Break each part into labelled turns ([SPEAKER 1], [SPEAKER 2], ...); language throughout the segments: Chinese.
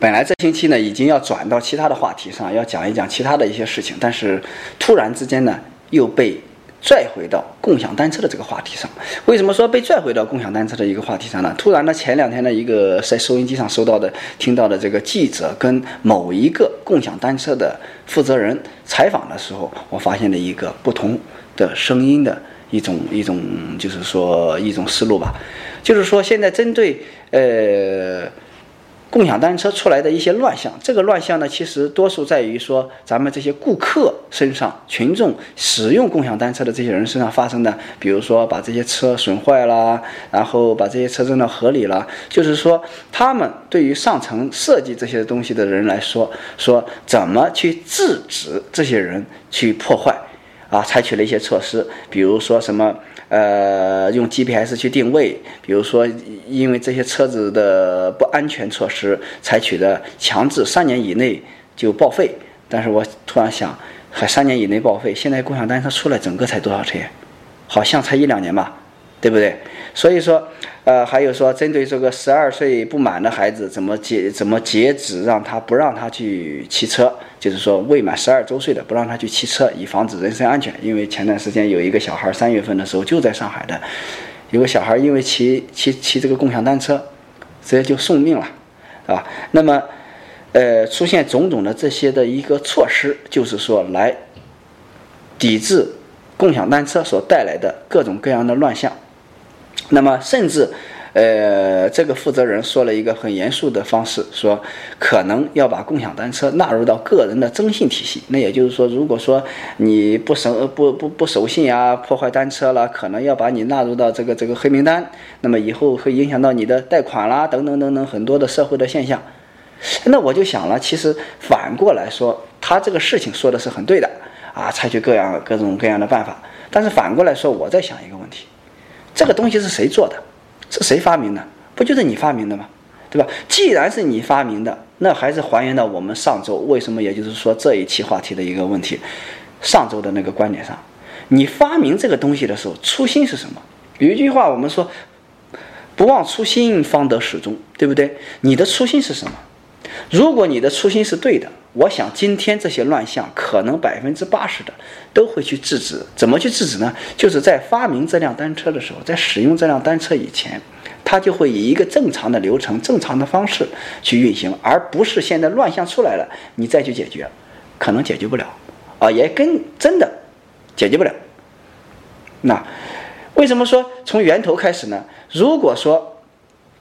[SPEAKER 1] 本来这星期呢已经要转到其他的话题上，要讲一讲其他的一些事情，但是突然之间呢又被拽回到共享单车的这个话题上。为什么说被拽回到共享单车的一个话题上呢？突然呢前两天的一个在收音机上收到的、听到的这个记者跟某一个共享单车的负责人采访的时候，我发现了一个不同的声音的一种一种，就是说一种思路吧，就是说现在针对呃。共享单车出来的一些乱象，这个乱象呢，其实多数在于说咱们这些顾客身上、群众使用共享单车的这些人身上发生的。比如说把这些车损坏了，然后把这些车扔到河里了，就是说他们对于上层设计这些东西的人来说，说怎么去制止这些人去破坏，啊，采取了一些措施，比如说什么。呃，用 GPS 去定位，比如说，因为这些车子的不安全措施，采取的强制三年以内就报废。但是我突然想，还三年以内报废？现在共享单车出来，整个才多少车？好像才一两年吧。对不对？所以说，呃，还有说，针对这个十二岁不满的孩子，怎么截怎么截止让他不让他去骑车？就是说，未满十二周岁的不让他去骑车，以防止人身安全。因为前段时间有一个小孩，三月份的时候就在上海的，有个小孩因为骑骑骑这个共享单车，直接就送命了，啊，那么，呃，出现种种的这些的一个措施，就是说来抵制共享单车所带来的各种各样的乱象。那么，甚至，呃，这个负责人说了一个很严肃的方式，说可能要把共享单车纳入到个人的征信体系。那也就是说，如果说你不守不不不守信啊，破坏单车了，可能要把你纳入到这个这个黑名单。那么以后会影响到你的贷款啦，等等等等很多的社会的现象。那我就想了，其实反过来说，他这个事情说的是很对的啊，采取各样各种各样的办法。但是反过来说，我在想一个问题。这个东西是谁做的？是谁发明的？不就是你发明的吗？对吧？既然是你发明的，那还是还原到我们上周为什么，也就是说这一期话题的一个问题，上周的那个观点上，你发明这个东西的时候，初心是什么？有一句话我们说，不忘初心，方得始终，对不对？你的初心是什么？如果你的初心是对的。我想今天这些乱象，可能百分之八十的都会去制止。怎么去制止呢？就是在发明这辆单车的时候，在使用这辆单车以前，它就会以一个正常的流程、正常的方式去运行，而不是现在乱象出来了，你再去解决，可能解决不了啊，也跟真的解决不了。那为什么说从源头开始呢？如果说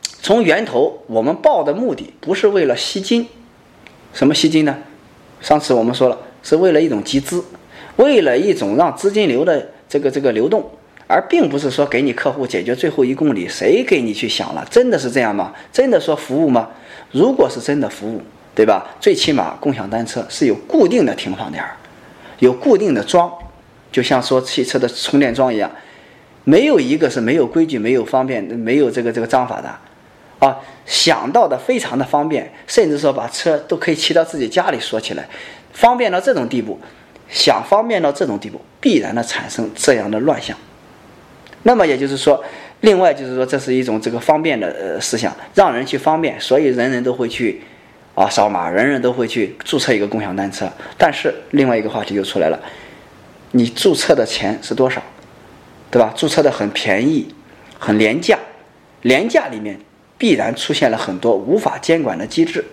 [SPEAKER 1] 从源头，我们报的目的不是为了吸金。什么吸金呢？上次我们说了，是为了一种集资，为了一种让资金流的这个这个流动，而并不是说给你客户解决最后一公里。谁给你去想了？真的是这样吗？真的说服务吗？如果是真的服务，对吧？最起码共享单车是有固定的停放点，有固定的桩，就像说汽车的充电桩一样，没有一个是没有规矩、没有方便、没有这个这个章法的。啊，想到的非常的方便，甚至说把车都可以骑到自己家里锁起来，方便到这种地步，想方便到这种地步，必然的产生这样的乱象。那么也就是说，另外就是说，这是一种这个方便的呃思想，让人去方便，所以人人都会去啊扫码，人人都会去注册一个共享单车。但是另外一个话题就出来了，你注册的钱是多少，对吧？注册的很便宜，很廉价，廉价里面。必然出现了很多无法监管的机制，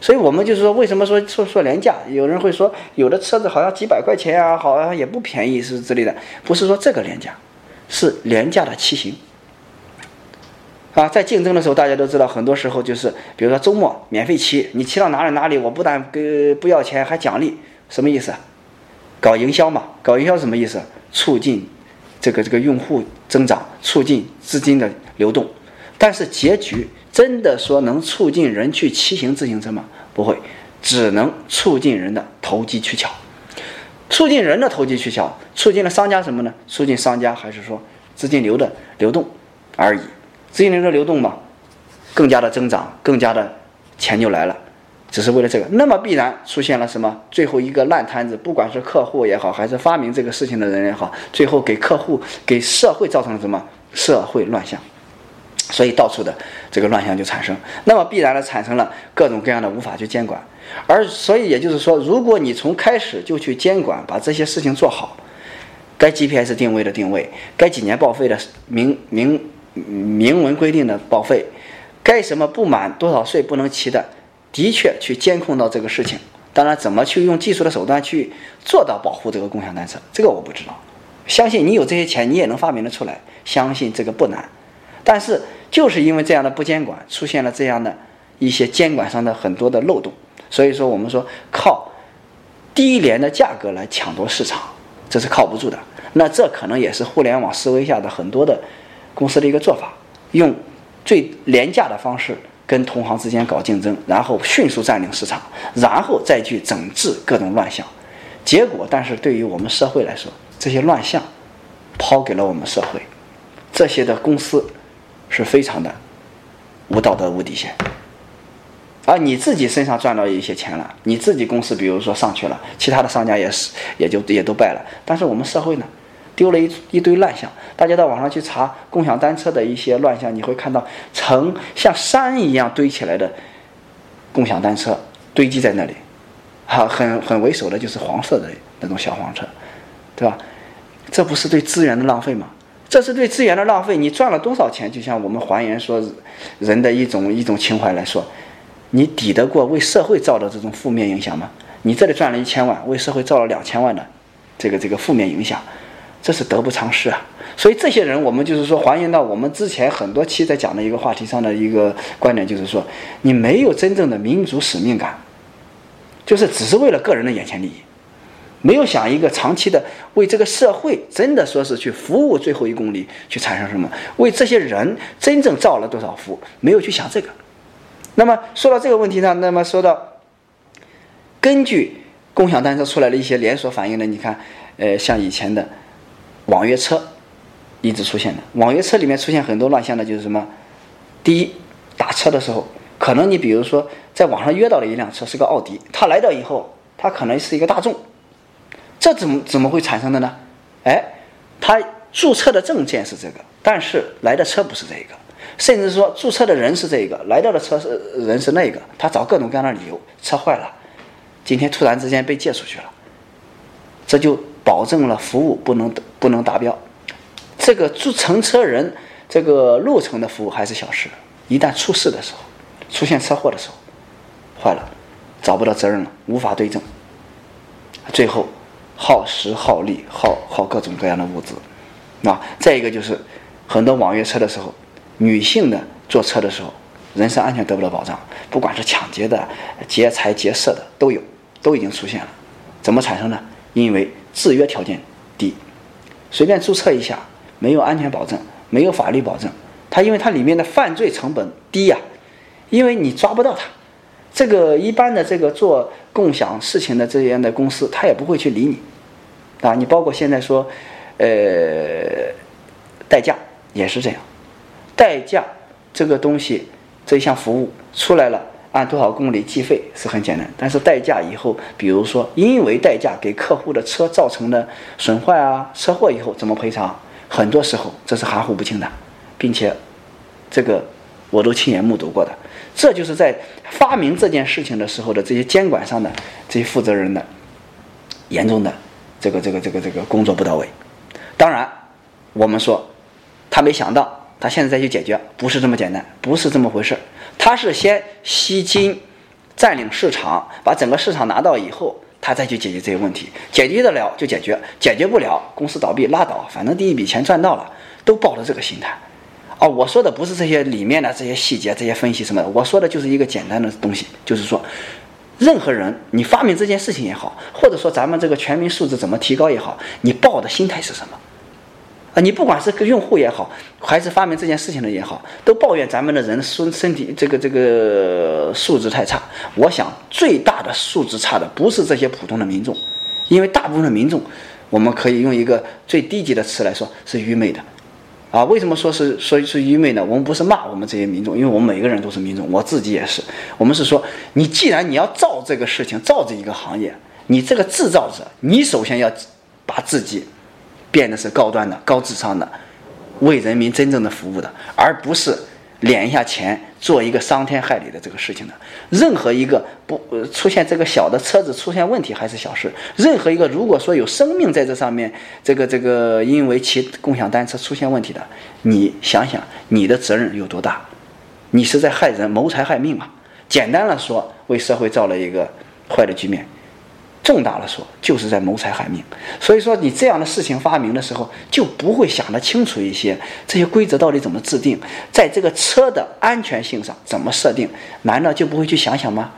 [SPEAKER 1] 所以我们就是说，为什么说说说廉价？有人会说，有的车子好像几百块钱啊，好像也不便宜是之类的。不是说这个廉价，是廉价的骑行。啊，在竞争的时候，大家都知道，很多时候就是，比如说周末免费骑，你骑到哪里哪里，我不但给不要钱，还奖励，什么意思？搞营销嘛？搞营销什么意思？促进这个这个用户增长，促进资金的流动。但是结局真的说能促进人去骑行自行车吗？不会，只能促进人的投机取巧，促进人的投机取巧，促进了商家什么呢？促进商家还是说资金流的流动而已。资金流的流动嘛，更加的增长，更加的钱就来了，只是为了这个。那么必然出现了什么？最后一个烂摊子，不管是客户也好，还是发明这个事情的人也好，最后给客户、给社会造成了什么社会乱象？所以到处的这个乱象就产生，那么必然的产生了各种各样的无法去监管，而所以也就是说，如果你从开始就去监管，把这些事情做好，该 GPS 定位的定位，该几年报废的明明明文规定的报废，该什么不满多少岁不能骑的，的确去监控到这个事情。当然，怎么去用技术的手段去做到保护这个共享单车，这个我不知道。相信你有这些钱，你也能发明的出来，相信这个不难。但是。就是因为这样的不监管，出现了这样的一些监管上的很多的漏洞，所以说我们说靠低廉的价格来抢夺市场，这是靠不住的。那这可能也是互联网思维下的很多的公司的一个做法，用最廉价的方式跟同行之间搞竞争，然后迅速占领市场，然后再去整治各种乱象。结果，但是对于我们社会来说，这些乱象抛给了我们社会，这些的公司。是非常的无道德、无底线，而你自己身上赚到一些钱了，你自己公司比如说上去了，其他的商家也是也就也都败了。但是我们社会呢，丢了一一堆乱象。大家到网上去查共享单车的一些乱象，你会看到成像山一样堆起来的共享单车堆积在那里，哈，很很为首的就是黄色的那种小黄车，对吧？这不是对资源的浪费吗？这是对资源的浪费。你赚了多少钱？就像我们还原说人的一种一种情怀来说，你抵得过为社会造的这种负面影响吗？你这里赚了一千万，为社会造了两千万的这个这个负面影响，这是得不偿失啊。所以这些人，我们就是说还原到我们之前很多期在讲的一个话题上的一个观点，就是说你没有真正的民族使命感，就是只是为了个人的眼前利益。没有想一个长期的为这个社会真的说是去服务最后一公里去产生什么？为这些人真正造了多少福？没有去想这个。那么说到这个问题上，那么说到根据共享单车出来的一些连锁反应呢？你看，呃，像以前的网约车一直出现的，网约车里面出现很多乱象的，就是什么？第一，打车的时候，可能你比如说在网上约到了一辆车是个奥迪，他来到以后，他可能是一个大众。这怎么怎么会产生的呢？哎，他注册的证件是这个，但是来的车不是这一个，甚至说注册的人是这一个，来到的车是人是那个，他找各种各样的理由，车坏了，今天突然之间被借出去了，这就保证了服务不能不能达标。这个注乘车人这个路程的服务还是小事，一旦出事的时候，出现车祸的时候，坏了，找不到责任了，无法对证，最后。耗时耗力耗耗各种各样的物资，啊，再一个就是很多网约车的时候，女性的坐车的时候，人身安全得不到保障，不管是抢劫的、劫财劫色的都有，都已经出现了。怎么产生呢？因为制约条件低，随便注册一下，没有安全保证，没有法律保证，它因为它里面的犯罪成本低呀，因为你抓不到它。这个一般的这个做共享事情的这样的公司，他也不会去理你，啊，你包括现在说，呃，代驾也是这样，代驾这个东西这项服务出来了，按多少公里计费是很简单，但是代驾以后，比如说因为代驾给客户的车造成的损坏啊、车祸以后怎么赔偿，很多时候这是含糊不清的，并且这个我都亲眼目睹过的。这就是在发明这件事情的时候的这些监管上的这些负责人的严重的这个这个这个这个工作不到位。当然，我们说他没想到，他现在再去解决不是这么简单，不是这么回事他是先吸金，占领市场，把整个市场拿到以后，他再去解决这些问题。解决得了就解决，解决不了，公司倒闭拉倒，反正第一笔钱赚到了，都抱着这个心态。哦，我说的不是这些里面的这些细节、这些分析什么的，我说的就是一个简单的东西，就是说，任何人你发明这件事情也好，或者说咱们这个全民素质怎么提高也好，你抱的心态是什么？啊，你不管是用户也好，还是发明这件事情的也好，都抱怨咱们的人身身体这个这个素质太差。我想最大的素质差的不是这些普通的民众，因为大部分的民众，我们可以用一个最低级的词来说，是愚昧的。啊，为什么说是说是愚昧呢？我们不是骂我们这些民众，因为我们每个人都是民众，我自己也是。我们是说，你既然你要造这个事情，造这一个行业，你这个制造者，你首先要把自己变得是高端的、高智商的，为人民真正的服务的，而不是敛一下钱，做一个伤天害理的这个事情的。任何一个不出现这个小的车子出现问题还是小事，任何一个如果说有生命在这上面，这个这个因为骑共享单车出现问题的，你想想你的责任有多大？你是在害人，谋财害命啊！简单了说，为社会造了一个坏的局面。重大了说，就是在谋财害命。所以说，你这样的事情发明的时候，就不会想得清楚一些。这些规则到底怎么制定，在这个车的安全性上怎么设定？难道就不会去想想吗？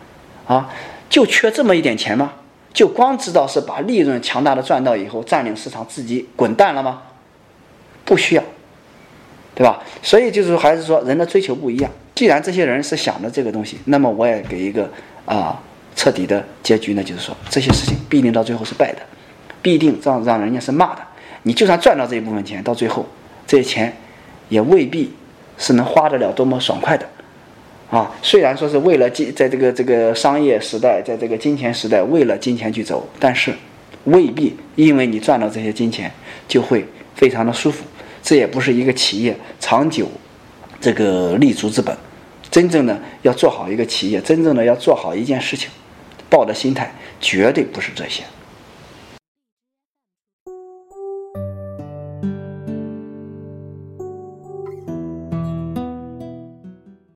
[SPEAKER 1] 啊，就缺这么一点钱吗？就光知道是把利润强大的赚到以后，占领市场，自己滚蛋了吗？不需要，对吧？所以就是还是说，人的追求不一样。既然这些人是想的这个东西，那么我也给一个啊。彻底的结局呢，就是说这些事情必定到最后是败的，必定让让人家是骂的。你就算赚到这一部分钱，到最后这些钱也未必是能花得了多么爽快的啊。虽然说是为了金，在这个这个商业时代，在这个金钱时代，为了金钱去走，但是未必因为你赚到这些金钱就会非常的舒服。这也不是一个企业长久这个立足之本。真正的要做好一个企业，真正的要做好一件事情。抱的心态绝对不是这些。